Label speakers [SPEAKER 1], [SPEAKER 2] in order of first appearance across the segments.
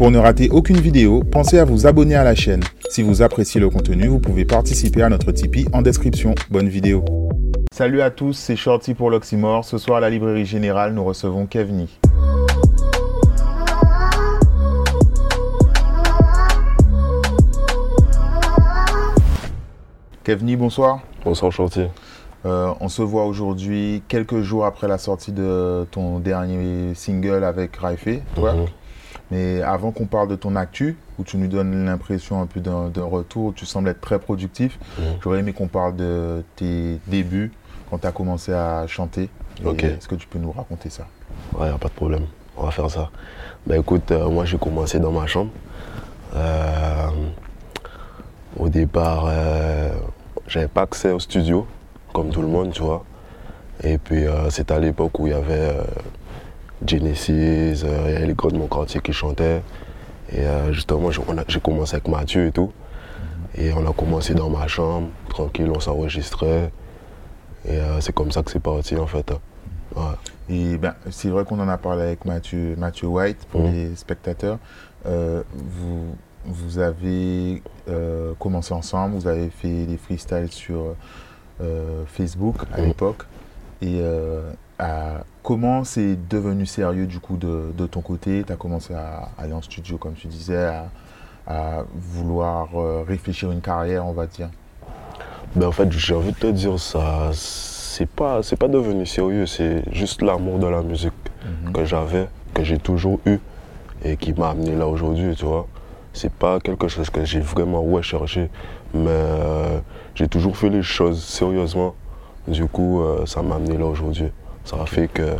[SPEAKER 1] Pour ne rater aucune vidéo, pensez à vous abonner à la chaîne. Si vous appréciez le contenu, vous pouvez participer à notre Tipeee en description. Bonne vidéo. Salut à tous, c'est Shorty pour l'Oxymore. Ce soir à la librairie générale, nous recevons Kevni. Kevni, bonsoir.
[SPEAKER 2] Bonsoir Shorty.
[SPEAKER 1] Euh, on se voit aujourd'hui quelques jours après la sortie de ton dernier single avec Raifé.
[SPEAKER 2] Mhm.
[SPEAKER 1] Mais avant qu'on parle de ton actu, où tu nous donnes l'impression un peu d'un retour, où tu sembles être très productif,
[SPEAKER 2] Mhm.
[SPEAKER 1] j'aurais aimé qu'on parle de tes débuts, quand tu as commencé à chanter. Est-ce que tu peux nous raconter ça?
[SPEAKER 2] Ouais, pas de problème. On va faire ça. Bah écoute, euh, moi j'ai commencé dans ma chambre. Euh, au départ, euh, j'avais pas accès au studio, comme tout le monde, tu vois. Et puis euh, c'était à l'époque où il y avait Genesis, il y avait les gars de mon quartier qui chantaient. Et euh, justement, j'ai commencé avec Mathieu et tout. Et on a commencé dans ma chambre, tranquille, on s'enregistrait. Et euh, c'est comme ça que c'est parti en fait. Ouais.
[SPEAKER 1] Et ben, c'est vrai qu'on en a parlé avec Mathieu, Mathieu White pour
[SPEAKER 2] Mhm.
[SPEAKER 1] les spectateurs. Euh, vous, vous avez euh, commencé ensemble, vous avez fait des freestyles sur Facebook à
[SPEAKER 2] Mhm.
[SPEAKER 1] l'époque. Et euh, comment c'est devenu sérieux du coup de, de ton côté? Tu as commencé à aller en studio, comme tu disais, à, à vouloir euh, réfléchir une carrière, on va dire.
[SPEAKER 2] Ben en fait, j'ai envie de te dire ça, c'est pas, c'est pas devenu sérieux, c'est juste l'amour de la musique
[SPEAKER 1] Mhm.
[SPEAKER 2] que j'avais, que j'ai toujours eu et qui m'a amené là aujourd'hui, tu vois. C'est pas quelque chose que j'ai vraiment recherché, mais euh, j'ai toujours fait les choses sérieusement. Du coup, euh, ça m'a amené là aujourd'hui. Ça a fait que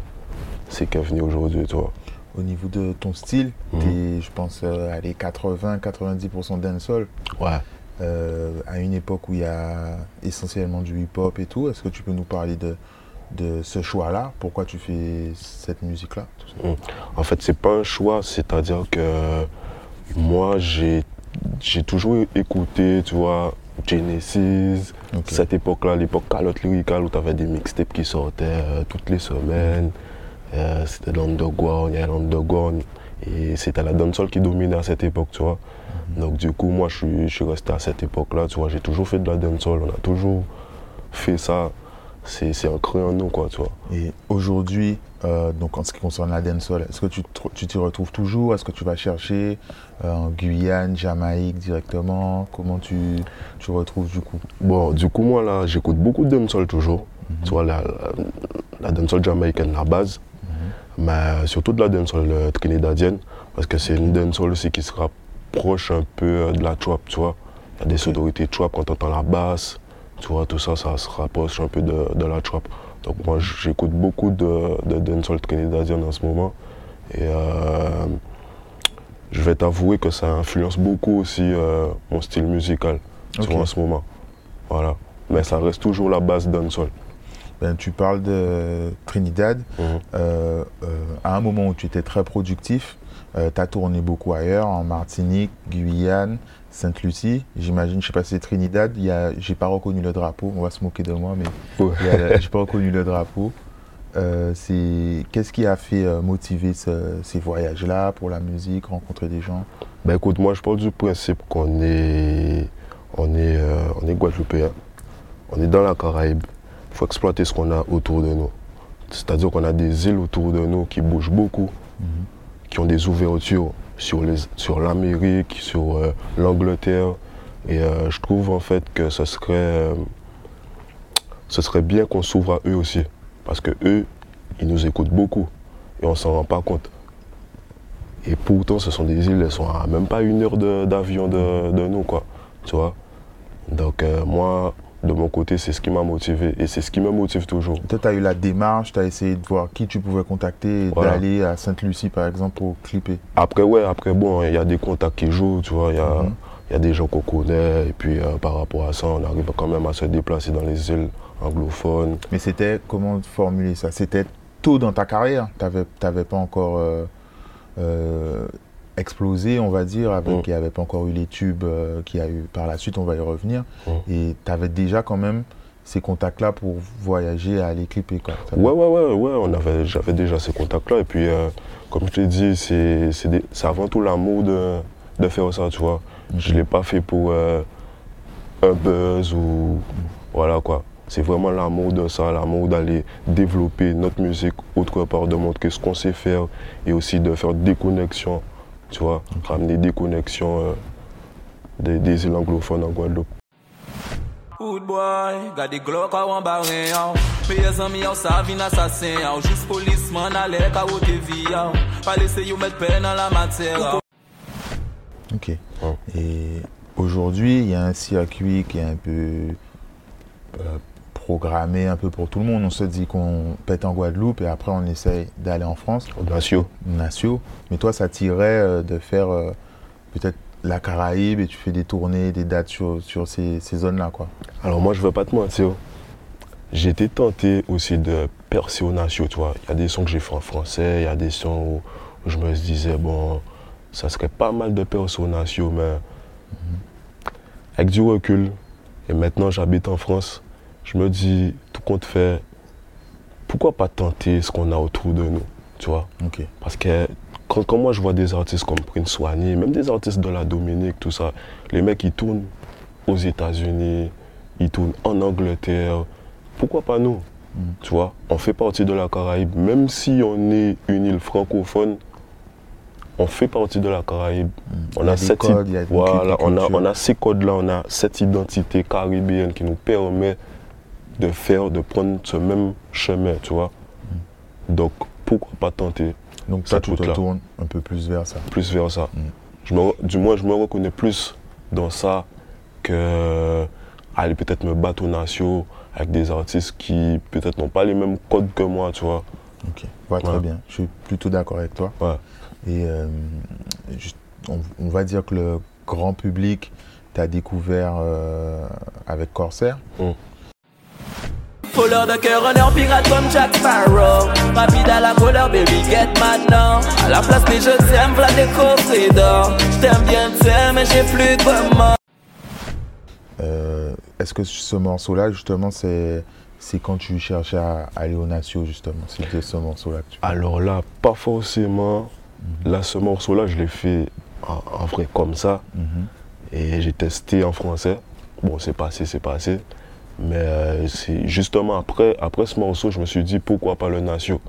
[SPEAKER 2] c'est qu'est venu aujourd'hui, tu vois.
[SPEAKER 1] Au niveau de ton style,
[SPEAKER 2] Mhm.
[SPEAKER 1] t'es, je pense, euh, à les 80-90% dancehall.
[SPEAKER 2] Ouais.
[SPEAKER 1] euh, à une époque où il y a essentiellement du hip-hop et tout. Est-ce que tu peux nous parler de, de ce choix-là? Pourquoi tu fais cette musique-là ça?
[SPEAKER 2] En fait, c'est pas un choix, c'est-à-dire que moi, j'ai j'ai toujours écouté, tu vois, Genesis, cette époque-là, l'époque calotte lyricale où tu avais des mixtapes qui sortaient euh, toutes les semaines. Euh, c'était l'underground, il y avait l'underground. Et c'était la dancehall qui dominait à cette époque, tu vois. Donc du coup, moi, je suis, je suis resté à cette époque-là, tu vois. J'ai toujours fait de la dancehall, on a toujours fait ça. C'est c'est ancré en nous, quoi, tu vois.
[SPEAKER 1] Et aujourd'hui, euh, donc en ce qui concerne la dancehall, est-ce que tu te- tu t'y retrouves toujours? Est-ce que tu vas chercher euh, en Guyane, Jamaïque directement? Comment tu, tu retrouves du coup?
[SPEAKER 2] Bon, du coup, moi, là, j'écoute beaucoup de dancehall toujours. Tu vois, la, la, dancehall jamaïcaine, la base. Mais euh, surtout de la dancehall trinidadienne. Parce que c'est une dancehall aussi qui se rapproche un peu de la trap, tu vois. Il y a des sonorités trap quand on entend la basse. Tu vois, tout ça, ça se rapproche un peu de, de la trap. Donc moi, j'écoute beaucoup de, de dancehall trinidadienne en ce moment. Et euh, je vais t'avouer que ça influence beaucoup aussi euh, mon style musical, tu
[SPEAKER 1] Ok.
[SPEAKER 2] vois, en ce moment. Voilà. Mais ça reste toujours la base dancehall.
[SPEAKER 1] Ben, Tu parles de Trinidad.
[SPEAKER 2] Mhm.
[SPEAKER 1] Euh, euh, à un moment où tu étais très productif, tu as tourné beaucoup ailleurs, en Martinique, Guyane, Sainte-Lucie. J'imagine, je ne sais pas si c'est Trinidad, j'ai pas reconnu le drapeau, on va se moquer de moi, mais j'ai pas reconnu le drapeau. Euh, c'est- Qu'est-ce qui a fait euh, motiver ce- ces voyages-là pour la musique, rencontrer des gens?
[SPEAKER 2] Ben écoute, moi je parle du principe qu'on est, on est, euh, on est Guadeloupéen, on est dans la Caraïbe. Il faut exploiter ce qu'on a autour de nous. C'est-à-dire qu'on a des îles autour de nous qui bougent beaucoup, qui ont des ouvertures sur sur l'Amérique, sur euh, l'Angleterre. Et euh, je trouve en fait que ce serait, euh, serait bien qu'on s'ouvre à eux aussi, parce que eux, ils nous écoutent beaucoup et on s'en rend pas compte. Et pourtant, ce sont des îles, elles sont à même pas une heure d'avion de, de nous, quoi. Tu vois? Donc, moi, de mon côté, c'est ce qui m'a motivé. Et c'est ce qui me motive toujours.
[SPEAKER 1] Toi, tu as eu la démarche, tu as essayé de voir qui tu pouvais contacter et
[SPEAKER 2] Voilà.
[SPEAKER 1] d'aller à Sainte-Lucie, par exemple, pour clipper.
[SPEAKER 2] Après, ouais, après, bon, il y a des contacts qui jouent, tu vois. Il y, a-
[SPEAKER 1] Mhm.
[SPEAKER 2] y a des gens qu'on connaît. Et puis, euh, par rapport à ça, on arrive quand même à se déplacer dans les îles anglophones.
[SPEAKER 1] Mais c'était, comment formuler ça? C'était tôt dans ta carrière? Tu n'avais pas encore euh, euh, explosé, on va dire, avec,
[SPEAKER 2] Mm.
[SPEAKER 1] il n'y avait pas encore eu les tubes euh, qu'il y a eu par la suite, on va y revenir.
[SPEAKER 2] Mm.
[SPEAKER 1] Et tu avais déjà quand même ces contacts-là pour voyager, aller clipper. Quoi.
[SPEAKER 2] Ouais, ouais, ouais, ouais, on avait, j'avais déjà ces contacts-là. Et puis, euh, comme je te dis, c'est c'est des- c'est avant tout l'amour de, de faire ça, tu vois. Je ne l'ai pas fait pour euh, un buzz ou voilà quoi. C'est vraiment l'amour de ça, l'amour d'aller développer notre musique autre part, de montrer ce qu'on sait faire et aussi de faire des connexions, tu vois, ramener des connexions euh, des, des îles anglophones en Guadeloupe.
[SPEAKER 3] Good boy, got the Glock a wan barren yaw Peyez an mi yaw sa vin asasin yaw Jus polisman ale ka wote vi yaw Pa lese you met pen nan la mater yaw
[SPEAKER 1] Ok.
[SPEAKER 2] Ouais.
[SPEAKER 1] Et aujourd'hui, il y a un circuit qui est un peu euh, programmé un peu pour tout le monde. On se dit qu'on pète en Guadeloupe et après on essaye d'aller en France,
[SPEAKER 2] Audacieux.
[SPEAKER 1] nationaux. Mais toi, ça t'irait euh, de faire euh, peut-être la Caraïbe et tu fais des tournées, des dates sur, sur ces, ces zones-là, quoi.
[SPEAKER 2] Alors moi, je veux pas te mentir. J'étais tenté aussi de percer au national, tu vois. Il y a des sons que j'ai fait en français, il y a des sons où, je me disais, bon, ça serait pas mal de percer au mais avec du recul, et maintenant j'habite en France, je me dis, tout compte fait, pourquoi pas tenter ce qu'on a autour de nous, tu vois? Parce que quand, quand moi je vois des artistes comme Prince Wani, même des artistes de la Dominique, tout ça, les mecs ils tournent aux États-Unis, ils tournent en Angleterre, pourquoi pas nous?
[SPEAKER 1] Mhm.
[SPEAKER 2] Tu vois, on fait partie de la Caraïbe, même si on est une île francophone, on fait partie de la Caraïbe. On
[SPEAKER 1] Il y a
[SPEAKER 2] cette,
[SPEAKER 1] codes,
[SPEAKER 2] voilà, on a, on a ces codes-là, on a cette identité caribéenne qui nous permet de faire, de prendre ce même chemin, tu vois.
[SPEAKER 1] Mhm.
[SPEAKER 2] Donc, pourquoi pas tenter
[SPEAKER 1] Donc
[SPEAKER 2] Cette
[SPEAKER 1] tu te tournes un peu plus vers ça.
[SPEAKER 2] plus vers ça.
[SPEAKER 1] Mm.
[SPEAKER 2] Je me du moins, je me reconnais plus dans ça que aller peut-être me battre aux nations avec des artistes qui peut-être n'ont pas les mêmes codes que moi, tu vois.
[SPEAKER 1] Ok. Ouais, très
[SPEAKER 2] Ouais.
[SPEAKER 1] bien. Je suis plutôt d'accord avec toi.
[SPEAKER 2] Ouais.
[SPEAKER 1] Et euh, on, on va dire que le grand public t'a découvert euh, avec Corsair.
[SPEAKER 3] Voleur de cœur, honneur, pirate comme Jack Sparrow Rapide à la couleur, baby, get maintenant À la place des je t'aime, v'là des d'or J't'aime bien, t'aimes, mais j'ai plus de vraiment
[SPEAKER 1] Euh, Est-ce que ce morceau-là, justement, c'est c'est quand tu cherchais à aller au Natio, justement? C'était ce morceau-là que tu
[SPEAKER 2] Alors là, pas forcément. Là, ce morceau-là, je l'ai fait en, en vrai comme ça.
[SPEAKER 1] Mhm.
[SPEAKER 2] Et j'ai testé en français. Bon, c'est passé, c'est passé. Mais euh, c'est justement après, après ce morceau, je me suis dit pourquoi pas le Natio.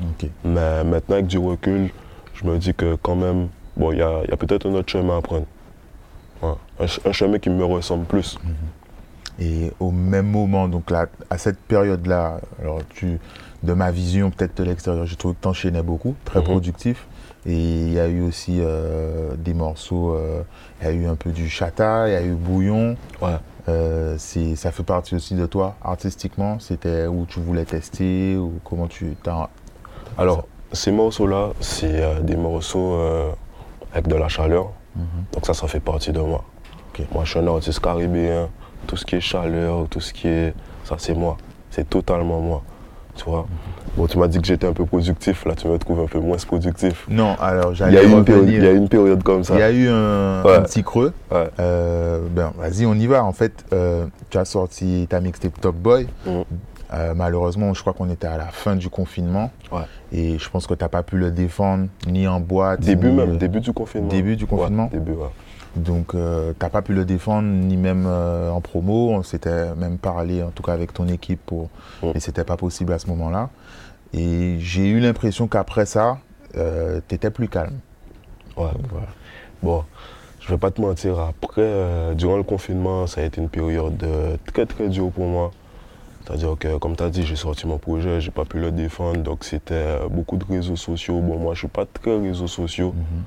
[SPEAKER 1] Ok.
[SPEAKER 2] Mais maintenant, avec du recul, je me dis que quand même, bon, il y a, a peut-être un autre chemin à prendre. Ouais. Un, un chemin qui me ressemble plus.
[SPEAKER 1] Et au même moment, donc là, à cette période-là, alors tu, de ma vision peut-être de l'extérieur, j'ai trouvé que tu enchaînais beaucoup, très
[SPEAKER 2] Mhm.
[SPEAKER 1] productif. Et il y a eu aussi euh, des morceaux, euh, il y a eu un peu du chata, il y a eu bouillon.
[SPEAKER 2] Ouais.
[SPEAKER 1] Euh, c'est- ça fait partie aussi de toi, artistiquement C'était où tu voulais tester ou comment tu t'as...
[SPEAKER 2] Alors, ces morceaux-là, c'est euh, des morceaux euh, avec de la chaleur.
[SPEAKER 1] Mhm.
[SPEAKER 2] Donc ça, ça fait partie de moi. Moi, je suis un artiste caribéen. Tout ce qui est chaleur, tout ce qui est... Ça, c'est moi. C'est totalement moi. Tu vois Bon, tu m'as dit que j'étais un peu productif. Là, tu me trouves un peu moins productif.
[SPEAKER 1] Non, alors
[SPEAKER 2] Il
[SPEAKER 1] j'allais
[SPEAKER 2] période, il y a eu une période comme ça.
[SPEAKER 1] Il y a eu un,
[SPEAKER 2] Ouais.
[SPEAKER 1] un petit creux.
[SPEAKER 2] Ouais.
[SPEAKER 1] Euh, ben, vas-y, on y va. En fait, euh, tu as sorti ta mixtape Top Boy.
[SPEAKER 2] Mhm.
[SPEAKER 1] Euh, malheureusement, je crois qu'on était à la fin du confinement.
[SPEAKER 2] Ouais.
[SPEAKER 1] Et je pense que tu n'as pas pu le défendre ni en boîte.
[SPEAKER 2] Début
[SPEAKER 1] ni,
[SPEAKER 2] même, début du confinement.
[SPEAKER 1] début du confinement.
[SPEAKER 2] début, ouais.
[SPEAKER 1] Donc, euh, tu n'as pas pu le défendre, ni même euh, en promo. On s'était même parlé, en tout cas avec ton équipe, pour...
[SPEAKER 2] Mhm.
[SPEAKER 1] mais c'était pas possible à ce moment-là. Et j'ai eu l'impression qu'après ça, tu étais plus calme.
[SPEAKER 2] Ouais. Bon, je vais pas te mentir, après, euh, durant le confinement, ça a été une période euh, très très dure pour moi. C'est-à-dire que, comme tu as dit, j'ai sorti mon projet, j'ai pas pu le défendre, donc c'était euh, beaucoup de réseaux sociaux. Bon, moi, je suis pas très réseaux sociaux.
[SPEAKER 1] Mhm.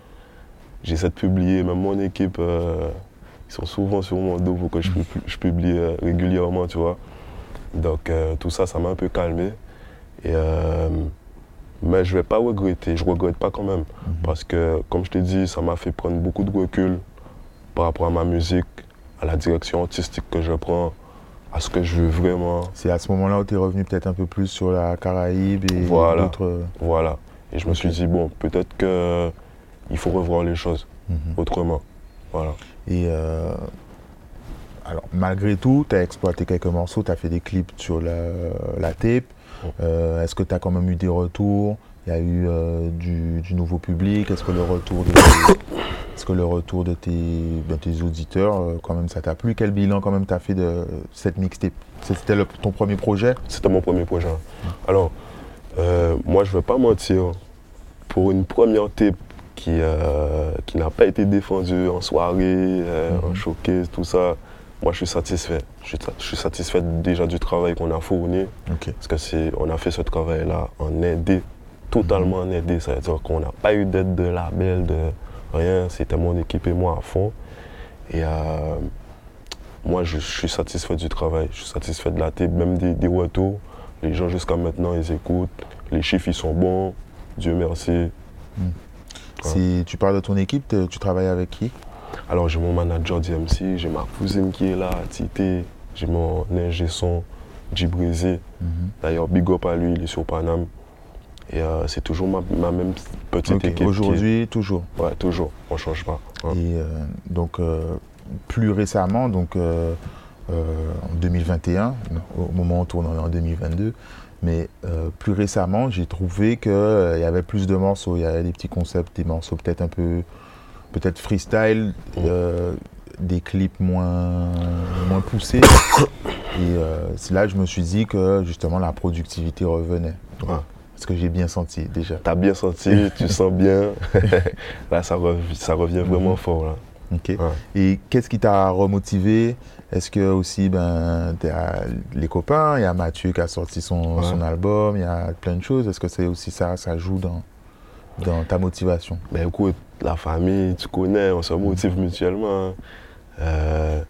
[SPEAKER 2] J'essaie de publier, même mon équipe, euh, ils sont souvent sur mon dos pour que je, je publie euh, régulièrement, tu vois. Donc, euh, tout ça, ça m'a un peu calmé. Et, euh, mais je vais pas regretter, je regrette pas quand même. Parce que, comme je t'ai dit, ça m'a fait prendre beaucoup de recul par rapport à ma musique, à la direction artistique que je prends, à ce que je veux vraiment.
[SPEAKER 1] C'est à ce moment-là où tu es revenu peut-être un peu plus sur la Caraïbe et
[SPEAKER 2] Voilà.
[SPEAKER 1] d'autres.
[SPEAKER 2] Voilà. Et je me suis dit, bon, peut-être que il faut revoir les choses
[SPEAKER 1] Mhm.
[SPEAKER 2] autrement. Voilà.
[SPEAKER 1] Et euh, alors, malgré tout, tu as exploité quelques morceaux, tu as fait des clips sur la, la tape. Euh, Est-ce que tu as quand même eu des retours? Il y a eu euh, du, du nouveau public. Est-ce que le retour de que le retour de tes, de tes auditeurs, quand même, ça t'a plu? Quel bilan, quand même, t'as fait de cette mixtape? C'était ton premier projet?
[SPEAKER 2] C'était mon premier projet. Alors, euh, moi, je ne vais pas mentir. Pour une première tape qui, euh, qui n'a pas été défendue en soirée, euh, en
[SPEAKER 1] Mhm.
[SPEAKER 2] showcase, tout ça, moi, je suis satisfait. Je suis, je suis satisfait déjà du travail qu'on a fourni. Parce que c'est, on a fait ce travail-là en aidé, totalement en aidé. Ça veut dire qu'on n'a pas eu d'aide de label, de rien. C'était mon équipe et moi à fond. Et euh, moi, je, je suis satisfait du travail. Je suis satisfait de la tape, même des, des retours. Les gens jusqu'à maintenant, ils écoutent. Les chiffres, ils sont bons. Dieu merci.
[SPEAKER 1] Si tu parles de ton équipe, tu travailles avec qui?
[SPEAKER 2] Alors, j'ai mon manager DMC, j'ai ma cousine qui est là, Tité. J'ai mon ingé son, Djibrezé. D'ailleurs, big up à lui, il est sur Paname. Et euh, c'est toujours ma, ma même petite équipe. est-
[SPEAKER 1] Aujourd'hui, toujours?
[SPEAKER 2] Ouais, toujours, on change pas. hein.
[SPEAKER 1] Et euh, donc, euh, plus récemment, donc en 2021, au moment où on tourne en 2022, mais euh, plus récemment, j'ai trouvé qu'il y avait plus de morceaux, il y avait des petits concepts, des morceaux peut-être un peu, peut-être freestyle, euh, des clips moins, moins poussés. Et euh, c'est là que je me suis dit que justement la productivité revenait.
[SPEAKER 2] Ouais.
[SPEAKER 1] Ce que j'ai bien senti déjà.
[SPEAKER 2] T'as bien senti, tu sens bien. là, ça, rev- ça revient vraiment fort. Là.
[SPEAKER 1] Ok.
[SPEAKER 2] Ouais.
[SPEAKER 1] Et qu'est-ce qui t'a remotivé? Est-ce que aussi, ben, t'as les copains, il y a Mathieu qui a sorti son,
[SPEAKER 2] Ouais.
[SPEAKER 1] son album, il y a plein de choses. Est-ce que c'est aussi ça, ça joue dans, dans ta motivation?
[SPEAKER 2] Ben écoute, la famille, tu connais, on se motive mutuellement. hein. Euh,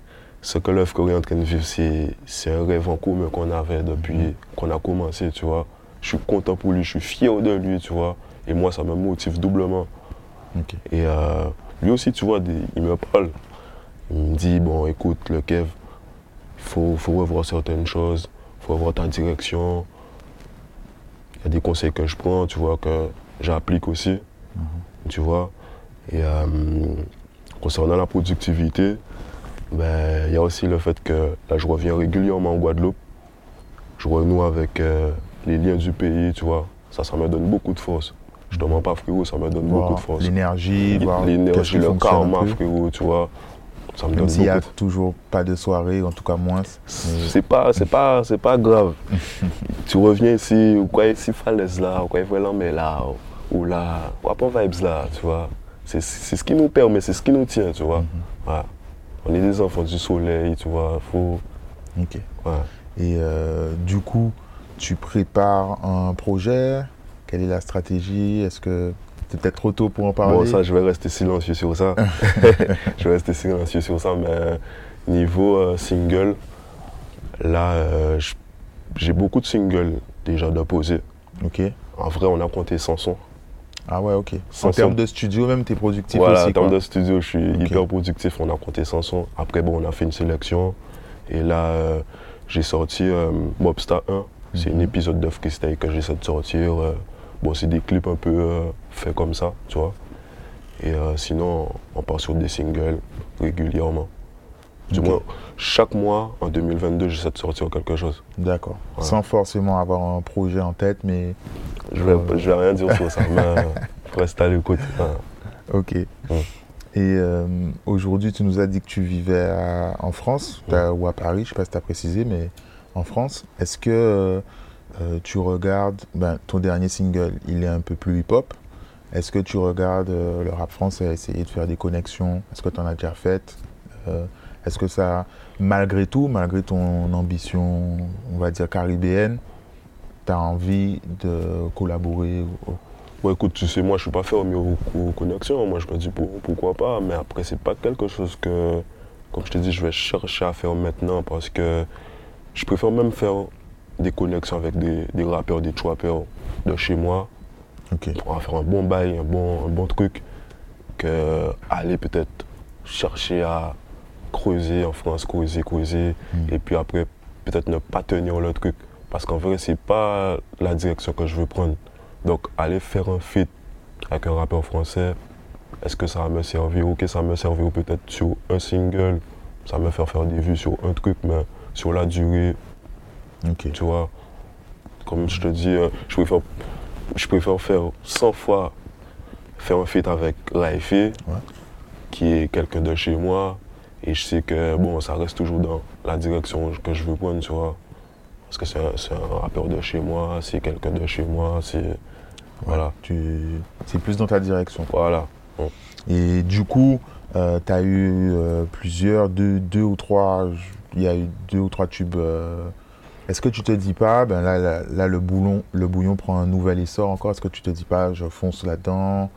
[SPEAKER 2] ce que l'œuvre qu'on est en train de vivre, c'est c'est un rêve en commun qu'on avait depuis qu'on a commencé, tu vois. Je suis content pour lui, je suis fier de lui, tu vois. Et moi, ça me motive doublement. Et euh, lui aussi, tu vois, il me parle. Il me dit, bon, écoute, le Kev, il faut, faut revoir certaines choses, il faut revoir ta direction. Il y a des conseils que je prends, tu vois, que j'applique aussi, tu vois. Et euh, concernant la productivité, ben, il y a aussi le fait que là, je reviens régulièrement en Guadeloupe. Je renoue avec euh, les liens du pays, tu vois. Ça, ça me donne beaucoup de force. Je te mens pas, frérot, ça me donne beaucoup de force.
[SPEAKER 1] L'énergie,
[SPEAKER 2] L'énergie, le karma, frérot, tu vois. Ça me
[SPEAKER 1] Même
[SPEAKER 2] donne
[SPEAKER 1] s'il n'y a
[SPEAKER 2] de
[SPEAKER 1] toujours pas de soirée, en tout cas moins. mais-
[SPEAKER 2] c'est pas, c'est pas, c'est pas grave. tu reviens ici, ou quoi ici falaise là, ou quoi mais là, ou là, ou à pas vibes là, tu vois. C'est, ce qui nous permet, c'est ce qui nous tient, tu vois.
[SPEAKER 1] Mhm.
[SPEAKER 2] On est des enfants du soleil, tu vois. Faut,
[SPEAKER 1] Ok.
[SPEAKER 2] ouais.
[SPEAKER 1] Et euh, du coup, tu prépares un projet? Quelle est la stratégie? Est-ce que c'est peut-être trop tôt pour en parler?
[SPEAKER 2] Bon, ça, je vais rester silencieux sur ça. je vais rester silencieux sur ça, mais niveau euh, single, là, euh, j'ai beaucoup de singles déjà déposés.
[SPEAKER 1] Ok.
[SPEAKER 2] En vrai, on a compté Samson.
[SPEAKER 1] Ah ouais, ok.
[SPEAKER 2] Sans
[SPEAKER 1] En termes de studio, même, tu es productif
[SPEAKER 2] Voilà,
[SPEAKER 1] aussi.
[SPEAKER 2] en termes de studio, je suis hyper productif. On a compté Samson. Après, bon, on a fait une sélection. Et là, euh, j'ai sorti euh, Mobstar 1. C'est
[SPEAKER 1] Mhm.
[SPEAKER 2] un épisode de freestyle que j'essaie de sortir. euh, bon, c'est des clips un peu euh, faits comme ça, tu vois. Et euh, sinon, on part sur des singles régulièrement. Du moins, chaque mois, en 2022, j'essaie de sortir quelque chose.
[SPEAKER 1] D'accord. Sans forcément avoir un projet en tête, mais
[SPEAKER 2] Je vais, je vais rien dire sur ça, mais euh, reste à l'écoute. hein.
[SPEAKER 1] ok. Et euh, aujourd'hui, tu nous as dit que tu vivais à- en France ou à Paris, je ne sais pas si tu as précisé, mais en France. Est-ce que euh, tu regardes ben, ton dernier single, il est un peu plus hip-hop Est-ce que tu regardes euh, le rap français, essayer de faire des connexions? Est-ce que tu en as déjà fait Euh, Est-ce que ça, malgré tout, malgré ton ambition, on va dire caribéenne, tu as envie de collaborer ou-
[SPEAKER 2] Ouais, écoute, tu sais, moi, je suis pas fermé aux, aux connexions. Moi, je me dis pour- pourquoi pas? Mais après, c'est pas quelque chose que, comme je te dis, je vais chercher à faire maintenant parce que je préfère même faire des connexions avec des, des rappeurs, des trappers de chez moi.
[SPEAKER 1] Ok.
[SPEAKER 2] On va faire un bon bail, un bon, un bon truc. Que aller peut-être chercher à creuser en France, creuser, creuser.
[SPEAKER 1] Mm.
[SPEAKER 2] Et puis après, peut-être ne pas tenir le truc. Parce qu'en vrai, c'est pas la direction que je veux prendre. Donc, aller faire un feat avec un rappeur français, est-ce que ça va me servir? Ok, ça va me servir peut-être sur un single, ça va me faire faire des vues sur un truc, mais sur la durée, Tu vois, comme je te dis, euh, je préfère je préfère faire 100 fois faire un feat avec Raifé,
[SPEAKER 1] Ouais.
[SPEAKER 2] qui est quelqu'un de chez moi. Et je sais que bon, ça reste toujours dans la direction que je veux prendre, tu vois. Parce que c'est un, rappeur de chez moi, c'est quelqu'un de chez moi, c'est. Voilà.
[SPEAKER 1] Tu... C'est plus dans ta direction.
[SPEAKER 2] Voilà.
[SPEAKER 1] Et du coup, tu as eu euh, plusieurs, deux, deux ou trois, il y a eu deux ou trois tubes. euh, Est-ce que tu te dis pas, ben là, là, là, le, bouillon, le bouillon prend un nouvel essor encore, est-ce que tu te dis pas, je fonce là-dedans?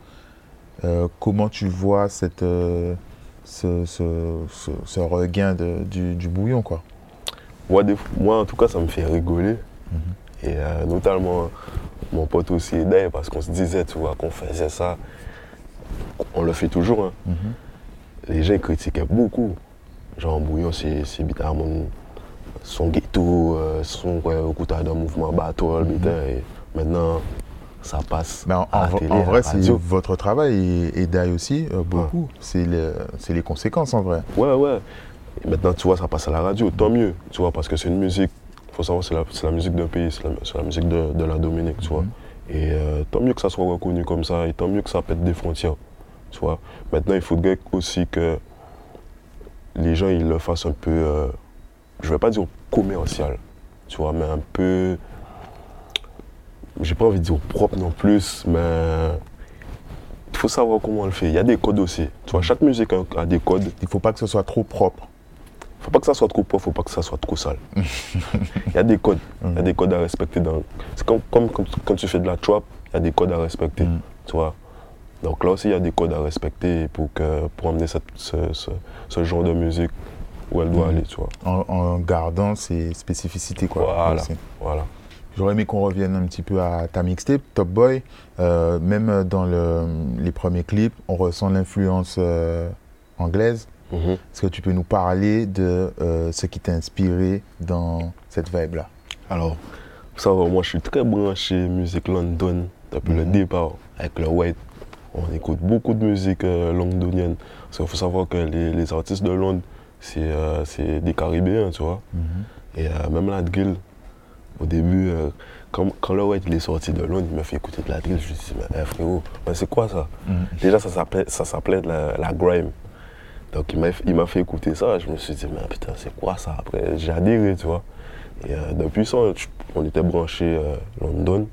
[SPEAKER 1] Euh, Comment tu vois cette, euh, ce, ce- ce- ce regain de- du, du bouillon quoi?
[SPEAKER 2] Moi, des moi, en tout cas, ça me fait rigoler.
[SPEAKER 1] Mhm.
[SPEAKER 2] Et euh, notamment, mon pote aussi, Day, parce qu'on se disait, tu vois, qu'on faisait ça. On le fait toujours, hein.
[SPEAKER 1] Mhm.
[SPEAKER 2] les gens critiquaient beaucoup. Genre, Bouillon, c'est c'est Bitamon, son ghetto, euh, son côté d'un mouvement battle, putain, et maintenant, ça passe
[SPEAKER 1] Ben, en,
[SPEAKER 2] à télé,
[SPEAKER 1] en vrai, c'est votre travail et, et Dai aussi, euh, beaucoup. C'est le- c'est les conséquences en vrai.
[SPEAKER 2] Ouais, ouais. Et maintenant, tu vois, ça passe à la radio, tant mieux, tu vois, parce que c'est une musique, faut savoir, c'est la, musique d'un pays, c'est la, musique de, de la Dominique, tu vois.
[SPEAKER 1] Mhm.
[SPEAKER 2] Et euh, tant mieux que ça soit reconnu comme ça, et tant mieux que ça pète des frontières, tu vois. Maintenant, il faudrait aussi que les gens, ils le fassent un peu, euh, je vais pas dire commercial, tu vois, mais un peu, j'ai pas envie de dire propre non plus, mais il faut savoir comment on le fait. Il y a des codes aussi, tu vois, chaque musique a, des codes.
[SPEAKER 1] Il faut pas que ce soit trop propre.
[SPEAKER 2] Faut pas que ça soit trop propre, faut pas que ça soit trop sale. Il y a des codes, il y a des codes à respecter. Dans... C'est comme, comme quand, quand tu fais de la trap, il y a des codes à respecter,
[SPEAKER 1] Mm.
[SPEAKER 2] tu vois. Donc là aussi, il y a des codes à respecter pour, que, pour amener cette- ce, ce- ce genre de musique où elle doit
[SPEAKER 1] Mm.
[SPEAKER 2] aller, tu vois.
[SPEAKER 1] En, en gardant ses spécificités. Quoi,
[SPEAKER 2] Voilà.
[SPEAKER 1] J'aurais aimé qu'on revienne un petit peu à ta mixtape, Top Boy. Euh, même dans le- les premiers clips, on ressent l'influence euh, anglaise.
[SPEAKER 2] Mhm.
[SPEAKER 1] Est-ce que tu peux nous parler de euh, ce qui t'a inspiré dans cette vibe-là?
[SPEAKER 2] Alors, faut savoir, moi je suis très branché musique London depuis le
[SPEAKER 1] Mhm.
[SPEAKER 2] départ. Avec le White, on écoute beaucoup de musique londonienne. Parce qu'il faut savoir que les, les artistes de Londres, c'est euh, c'est des Caribéens, tu vois. Et euh, même la drill, au début, euh, quand, quand le White il est sorti de Londres, il m'a fait écouter de la drill. Je me suis dit, mais eh, frérot, c'est quoi ça?
[SPEAKER 1] Mhm.
[SPEAKER 2] Déjà, ça s'appelait la, la grime. Donc, il m'a fait écouter ça. Je me suis dit, mais putain, c'est quoi ça? Après, j'ai adhéré, tu vois. Et euh, depuis ça, on était branchés euh, London.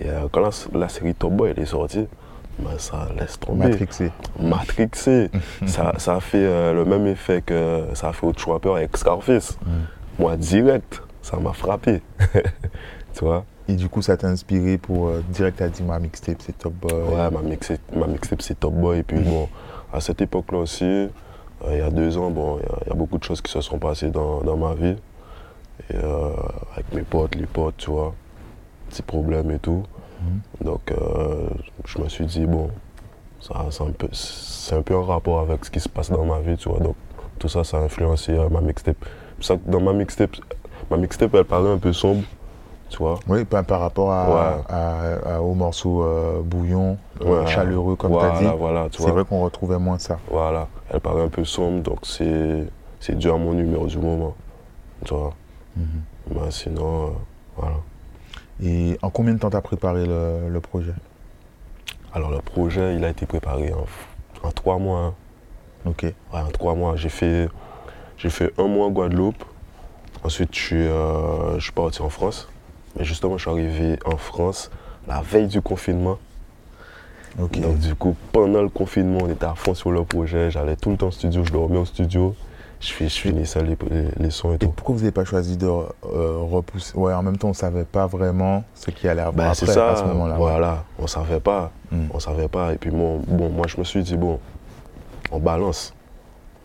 [SPEAKER 2] Et euh, quand la, la série Top Boy elle est sortie, ben, ça laisse tomber.
[SPEAKER 1] Matrixé.
[SPEAKER 2] Matrixé. ça, ça a fait euh, le même effet que ça a fait au Trapper avec Scarface. Moi, direct, ça m'a frappé. tu vois?
[SPEAKER 1] Et du coup, ça t'a inspiré pour euh, direct à dire ma mixtape, c'est Top Boy.
[SPEAKER 2] Ouais, ma mixtape, ma mixtape c'est Top Boy. Et puis bon, à cette époque-là aussi, euh, il y a deux ans, bon, il y a- il y, a beaucoup de choses qui se sont passées dans, dans ma vie. Et euh, avec mes potes, les potes, tu vois, petits problèmes et tout. Donc euh, je me suis dit, bon, ça, c'est un, peu- c'est un peu en rapport avec ce qui se passe dans ma vie, tu vois. Donc tout ça, ça a influencé euh, ma mixtape. Ça dans ma mixtape, ma mixtape, elle paraît un peu sombre, tu vois.
[SPEAKER 1] Oui, par, par rapport à,
[SPEAKER 2] Ouais.
[SPEAKER 1] à- à- au morceau euh, bouillon,
[SPEAKER 2] Ouais.
[SPEAKER 1] chaleureux, comme tu as dit.
[SPEAKER 2] Voilà, tu
[SPEAKER 1] C'est vrai qu'on retrouvait moins ça.
[SPEAKER 2] Voilà, elle paraît un peu sombre, donc c'est, c'est dû à mon numéro du moment. Tu vois. Mais sinon, euh, voilà.
[SPEAKER 1] Et en combien de temps t'as préparé le, le projet?
[SPEAKER 2] Alors le projet, il a été préparé en, en trois mois. hein.
[SPEAKER 1] Ok.
[SPEAKER 2] Ouais, en trois mois. J'ai fait, j'ai fait un mois en Guadeloupe. Ensuite, je suis, euh, je suis parti en France. Mais justement, je suis arrivé en France la veille du confinement. Donc du coup, pendant le confinement, on était à fond sur le projet. J'allais tout le temps au studio, je dormais au studio. Je, fais- je les, les, les sons et
[SPEAKER 1] Et
[SPEAKER 2] tout.
[SPEAKER 1] pourquoi vous n'avez pas choisi de euh, repousser? Ouais, en même temps, on ne savait pas vraiment ce qui allait avoir
[SPEAKER 2] Ben,
[SPEAKER 1] après
[SPEAKER 2] c'est ça,
[SPEAKER 1] à ce moment-là.
[SPEAKER 2] voilà, on savait pas,
[SPEAKER 1] Mm.
[SPEAKER 2] on savait pas. Et puis bon, bon, moi je me suis dit, bon, on balance,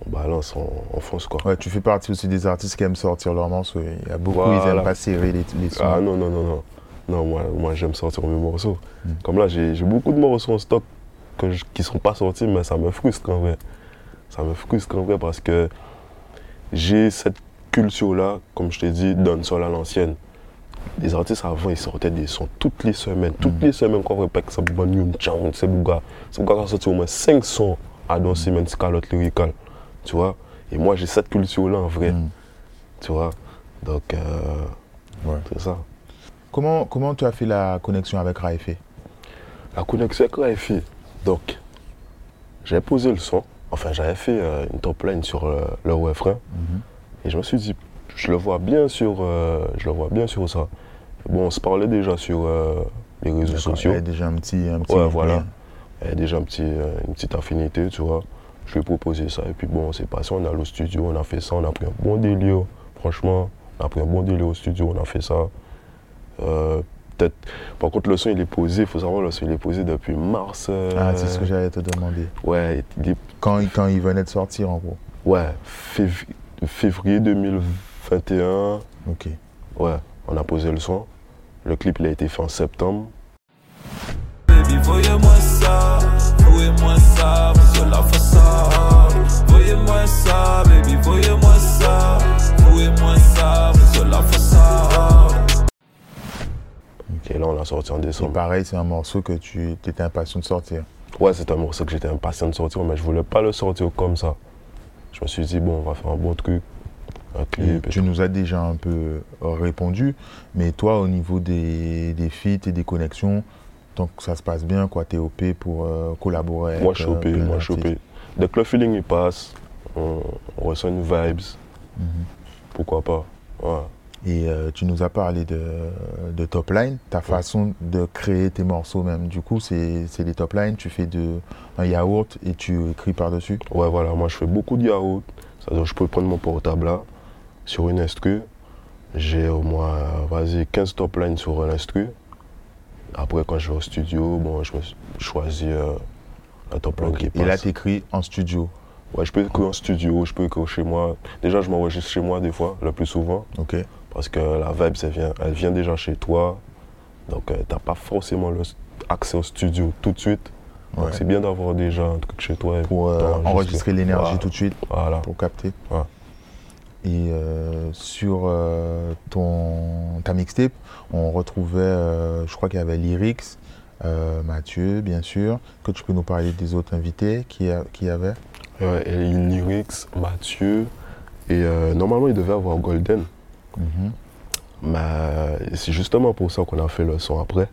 [SPEAKER 2] on balance, on, on fonce quoi.
[SPEAKER 1] Ouais, tu fais partie aussi des artistes qui aiment sortir leurs morceaux. Il y a beaucoup,
[SPEAKER 2] Voilà.
[SPEAKER 1] ils n'aiment pas serrer les, les sons.
[SPEAKER 2] Ah non, non, non, non. Non, moi, moi j'aime sortir mes morceaux.
[SPEAKER 1] Mm.
[SPEAKER 2] Comme là, j'ai beaucoup de morceaux en stock que je- qui sont pas sortis, mais ça me frustre en vrai. Ça me frustre en vrai parce que j'ai cette culture-là, comme je t'ai dit, dancehall à l'ancienne. Les artistes avant, ils sortaient des sons toutes les semaines. Toutes
[SPEAKER 1] Mm.
[SPEAKER 2] les semaines, quand on répète ça, bon, Yoon Chang, c'est Bouga. C'est Bouga qui a sorti au moins 5 sons à danser, même calotte lyricale. Tu vois Et moi, j'ai cette culture-là en vrai.
[SPEAKER 1] Mm.
[SPEAKER 2] Tu vois Donc, euh,
[SPEAKER 1] Ouais.
[SPEAKER 2] c'est ça.
[SPEAKER 1] Comment, comment tu as fait la connexion avec Raifé
[SPEAKER 2] La connexion avec Raifé, donc, j'avais posé le son. Enfin, j'avais fait euh, une top line sur euh, le refrain.
[SPEAKER 1] Mhm.
[SPEAKER 2] Et je me suis dit, je le vois bien sur, euh, je le vois bien sur ça. Bon, on se parlait déjà sur euh, les réseaux sociaux.
[SPEAKER 1] Il y a déjà un petit, un petit
[SPEAKER 2] Ouais, voilà. Il y a déjà un petit, une petite affinité, tu vois. Je lui ai proposé ça. Et puis bon, c'est passé, on est allé au studio, on a fait ça, on a pris un bon délire. Franchement, on a pris un bon délire au studio, on a fait ça. Euh, Peut-être. Par contre, le son, il est posé. Il faut savoir, le son, il est posé depuis mars. euh,
[SPEAKER 1] Ah, c'est ce que j'allais te demander.
[SPEAKER 2] Ouais, il est-
[SPEAKER 1] Quand, il- quand il venait de sortir, en gros.
[SPEAKER 2] ouais fév- février 2021.
[SPEAKER 1] Ok.
[SPEAKER 2] Ouais, on a posé le son. Le clip, il a été fait en septembre.
[SPEAKER 3] Baby, voyez-moi ça, voyez-moi ça, sur la façade. Voyez-moi ça, baby, voyez-moi ça, voyez-moi ça, sur la façade.
[SPEAKER 2] Et là, on l'a sorti en
[SPEAKER 1] Et
[SPEAKER 2] décembre.
[SPEAKER 1] pareil, c'est un morceau que tu étais impatient de sortir.
[SPEAKER 2] Ouais, c'est un morceau que j'étais impatient de sortir, mais je voulais pas le sortir comme ça. Je me suis dit, bon, on va faire un bon truc, un
[SPEAKER 1] Et
[SPEAKER 2] clip. et
[SPEAKER 1] tu nous as déjà un peu répondu, mais toi, au niveau des, des feats et des connexions, tant que ça se passe bien, quoi, t'es OP pour euh, collaborer avec
[SPEAKER 2] Moi, je suis
[SPEAKER 1] euh,
[SPEAKER 2] moi, je suis OP.
[SPEAKER 1] d'artistes.
[SPEAKER 2] Dès que le feeling il passe, on, on ressent une vibes,
[SPEAKER 1] Mhm.
[SPEAKER 2] pourquoi pas. Ouais.
[SPEAKER 1] Et euh, tu nous as parlé de, de top line, ta façon de créer tes morceaux même. Du coup, c'est les top lines, tu fais de, un yaourt et tu écris par-dessus.
[SPEAKER 2] Ouais, voilà, moi je fais beaucoup de yaourt. C'est-à-dire, je peux prendre mon portable là, sur une instru. J'ai au moins, vas-y, 15 top lines sur l'instru. Après, quand je vais au studio, bon, je me suis choisi euh, la top line qui
[SPEAKER 1] Et
[SPEAKER 2] passe.
[SPEAKER 1] là, tu écris en studio.
[SPEAKER 2] Ouais, je peux écrire en studio, je peux écrire chez moi. Déjà, je m'enregistre chez moi des fois, le plus souvent.
[SPEAKER 1] Ok.
[SPEAKER 2] Parce que la vibe, elle vient, elle vient déjà chez toi. Donc, euh, t'as pas forcément le accès au studio tout de suite. Donc, c'est bien d'avoir déjà un truc chez toi.
[SPEAKER 1] Pour euh, enregistrer l'énergie
[SPEAKER 2] Voilà.
[SPEAKER 1] tout de suite,
[SPEAKER 2] Voilà.
[SPEAKER 1] pour capter.
[SPEAKER 2] Ouais.
[SPEAKER 1] Et euh, sur euh, ton, ta mixtape, on retrouvait, je crois qu'il y avait Lyrics, Mathieu, bien sûr, que tu peux nous parler des autres invités qui y, a- qui avait.
[SPEAKER 2] Ouais, et Lyrics, Mathieu. Et normalement, il devait avoir Golden.
[SPEAKER 1] Mhm.
[SPEAKER 2] Mais c'est justement pour ça qu'on a fait le son après.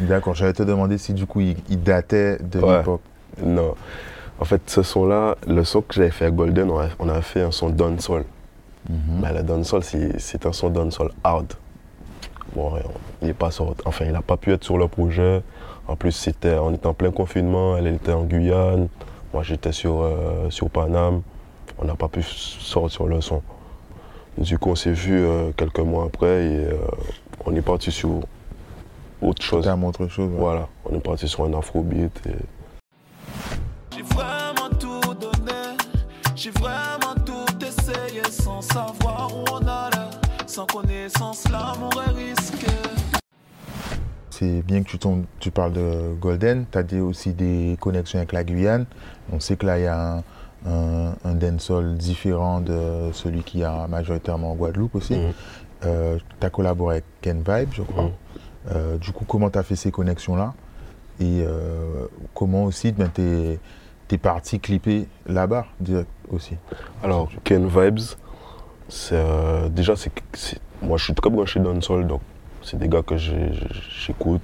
[SPEAKER 1] D'accord, j'allais te demander si du coup il, il datait de
[SPEAKER 2] Ouais.
[SPEAKER 1] l'époque.
[SPEAKER 2] Non. En fait, ce son-là, le son que j'avais fait à Golden, on a, on a fait un son dancehall.
[SPEAKER 1] Mhm.
[SPEAKER 2] Mais le dancehall, c'est c'est un son dancehall hard. Bon, il est pas sorti. Enfin, il n'a pas pu être sur le projet. En plus, c'était, on était en plein confinement. Elle était en Guyane. Moi, j'étais sur, euh, sur Paname. On n'a pas pu sortir le son. Du coup, on s'est vu euh, quelques mois après et euh, on est parti sur autre chose.
[SPEAKER 1] Totalement autre chose. ouais.
[SPEAKER 2] Voilà, on est parti sur un afrobeat. Et...
[SPEAKER 3] J'ai vraiment tout donné, j'ai vraiment tout essayé sans savoir où on allait. Sans connaissance, l'amour est risqué.
[SPEAKER 1] C'est bien que tu, tombes- tu parles de Golden, tu as aussi des connexions avec la Guyane. On sait que là, il y a un, un, un dancehall différent de celui qu'il y a majoritairement en Guadeloupe aussi.
[SPEAKER 2] Mhm.
[SPEAKER 1] tu as collaboré avec Ken Vibe, je crois.
[SPEAKER 2] Mhm.
[SPEAKER 1] Euh, du coup, comment tu as fait ces connexions-là? Et euh, comment aussi ben, tu es, parti clipper là-bas direct aussi?
[SPEAKER 2] Alors, Ken Vibes, c'est euh, déjà, c'est, moi je suis très branché sol, donc c'est des gars que j'écoute,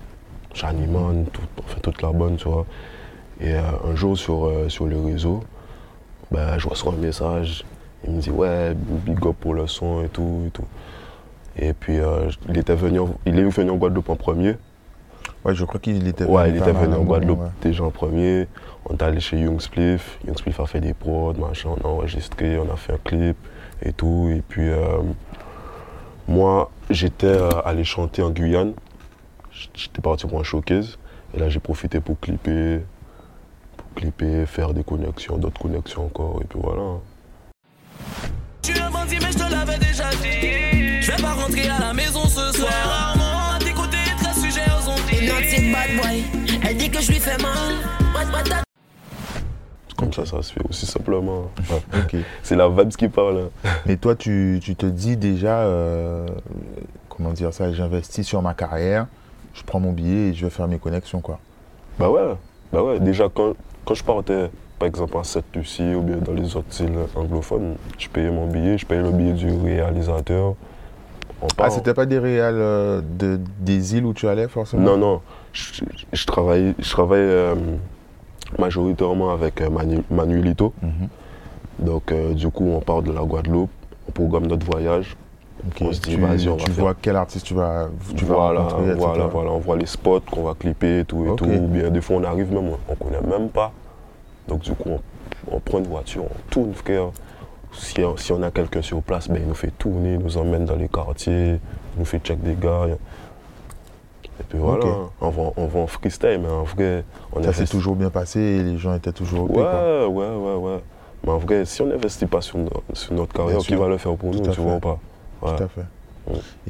[SPEAKER 2] j'anime, tout, enfin, toute la bonne, tu vois. Et euh, un jour sur, euh, sur le réseau, ben, je reçois un message, il me dit ouais, big up pour le son et tout et tout. Et puis euh, il était venu, en- il est venu en Guadeloupe en premier.
[SPEAKER 1] Ouais, je crois qu'il était
[SPEAKER 2] Ouais, il était venu en Guadeloupe
[SPEAKER 1] ouais.
[SPEAKER 2] déjà en premier. On est allé chez Young Spliff. Young Spliff a fait des prods, machin, on a enregistré, on a fait un clip et tout. Et puis euh, moi, j'étais euh, allé chanter en Guyane. J'étais parti pour un showcase. Et là, j'ai profité pour clipper, clipper, faire des connexions, d'autres connexions encore. Et puis voilà.
[SPEAKER 3] Tu es bandit, mais je te l'avais déjà dit. Je vais pas rentrer à la maison ce soir. Rarement à tes côtés, très sujet aux ondes.
[SPEAKER 4] Une anti bad boy, elle dit que je lui fais mal. Ouais, ouais, t'as-
[SPEAKER 2] Comme ça, ça se fait aussi simplement. C'est la vibes qui parle. hein.
[SPEAKER 1] Mais toi, tu, tu te dis déjà, euh, comment dire ça, j'investis sur ma carrière, je prends mon billet et je vais faire mes connexions, quoi.
[SPEAKER 2] Bah ouais, bah ouais. Déjà, quand, quand je partais, par exemple, à Sainte-Lucie ou bien dans les autres îles anglophones, je payais mon billet, je payais le billet du réalisateur. On
[SPEAKER 1] Ah, c'était pas des réals euh, de, des îles où tu allais forcément?
[SPEAKER 2] Non, non. Je, je travaille, je travaille euh, majoritairement avec euh, Manu- Manuelito.
[SPEAKER 1] Mhm.
[SPEAKER 2] Donc, euh, du coup, on part de la Guadeloupe, on programme notre voyage.
[SPEAKER 1] Ok.
[SPEAKER 2] On se dit,
[SPEAKER 1] tu
[SPEAKER 2] vas-y, on va
[SPEAKER 1] tu
[SPEAKER 2] faire.
[SPEAKER 1] vois quel artiste tu vas, tu vas
[SPEAKER 2] voilà,
[SPEAKER 1] rencontrer, etc.
[SPEAKER 2] voilà, voilà. On voit les spots qu'on va clipper et tout et tout. Ou bien des fois, on arrive même, on, on connaît même pas. Donc, du coup, on, on prend une voiture, on tourne, frère. Si, si on a quelqu'un sur place, ben, il nous fait tourner, il nous emmène dans les quartiers, il nous fait check des gars. Et puis voilà, hein. on, va, on va en freestyle, mais en vrai, on
[SPEAKER 1] Ça s'est toujours bien passé et les gens étaient toujours OK.
[SPEAKER 2] Ouais,
[SPEAKER 1] quoi.
[SPEAKER 2] ouais, ouais, ouais. Mais en vrai, si on n'investit pas sur, sur notre carrière, qui va le faire pour
[SPEAKER 1] Tout
[SPEAKER 2] nous, tu
[SPEAKER 1] fait.
[SPEAKER 2] vois ou pas?
[SPEAKER 1] Tout à fait.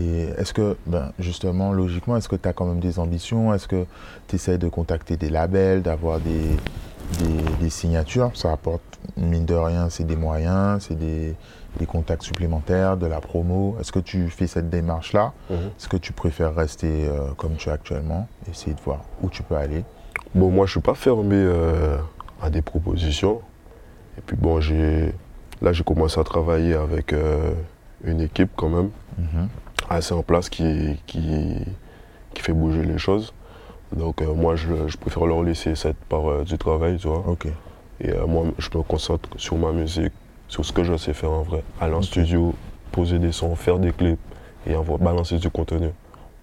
[SPEAKER 1] Et est-ce que, ben, justement, logiquement, est-ce que tu as quand même des ambitions? Est-ce que tu essaies de contacter des labels, d'avoir des, des, des signatures? Ça apporte, mine de rien, c'est des moyens, c'est des, des contacts supplémentaires, de la promo. Est-ce que tu fais cette démarche-là?
[SPEAKER 2] Mhm.
[SPEAKER 1] Est-ce que tu préfères rester euh, comme tu es actuellement Essayer de voir où tu peux aller?
[SPEAKER 2] Bon, moi, je suis pas fermé euh, à des propositions. Et puis bon, j'ai là, j'ai commencé à travailler avec euh, une équipe quand même
[SPEAKER 1] Mhm.
[SPEAKER 2] assez en place qui, qui, qui fait bouger les choses. Donc euh, moi, je, je préfère leur laisser cette part euh, du travail, tu vois. Et euh, moi, je me concentre sur ma musique, sur ce que je sais faire en vrai. Aller en studio, poser des sons, faire des clips et envoyer, balancer du contenu.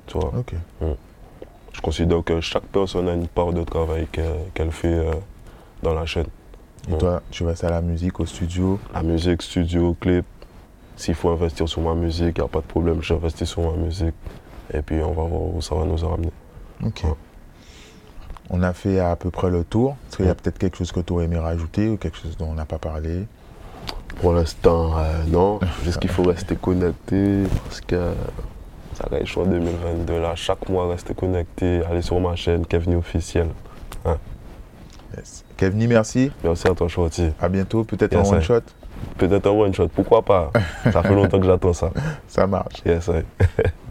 [SPEAKER 2] Tu vois.
[SPEAKER 1] Ok.
[SPEAKER 2] Je considère que chaque personne a une part de travail que- qu'elle fait dans la chaîne.
[SPEAKER 1] Et
[SPEAKER 2] Ouais.
[SPEAKER 1] toi, tu restes à la musique, au studio?
[SPEAKER 2] La musique, studio, clip. S'il faut investir sur ma musique, il n'y a pas de problème, j'investis sur ma musique. Et puis on va voir où ça va nous ramener.
[SPEAKER 1] Ok.
[SPEAKER 2] Ouais.
[SPEAKER 1] On a fait à peu près le tour. Est-ce qu'il y a peut-être quelque chose que tu aurais aimé rajouter ou quelque chose dont on n'a pas parlé?
[SPEAKER 2] Pour l'instant, euh, non. Juste qu'il faut rester connecté parce que ça va être en 2022. Là, chaque mois, rester connecté. Aller sur ma chaîne, Kevin officiel.
[SPEAKER 1] yes. Kevni, merci.
[SPEAKER 2] Merci à toi, Shorty.
[SPEAKER 1] À bientôt. Peut-être
[SPEAKER 2] Yes,
[SPEAKER 1] en one
[SPEAKER 2] I.
[SPEAKER 1] shot.
[SPEAKER 2] Peut-être un one shot, pourquoi pas? Ça fait longtemps que j'attends ça.
[SPEAKER 1] Ça marche.
[SPEAKER 2] Yes, I.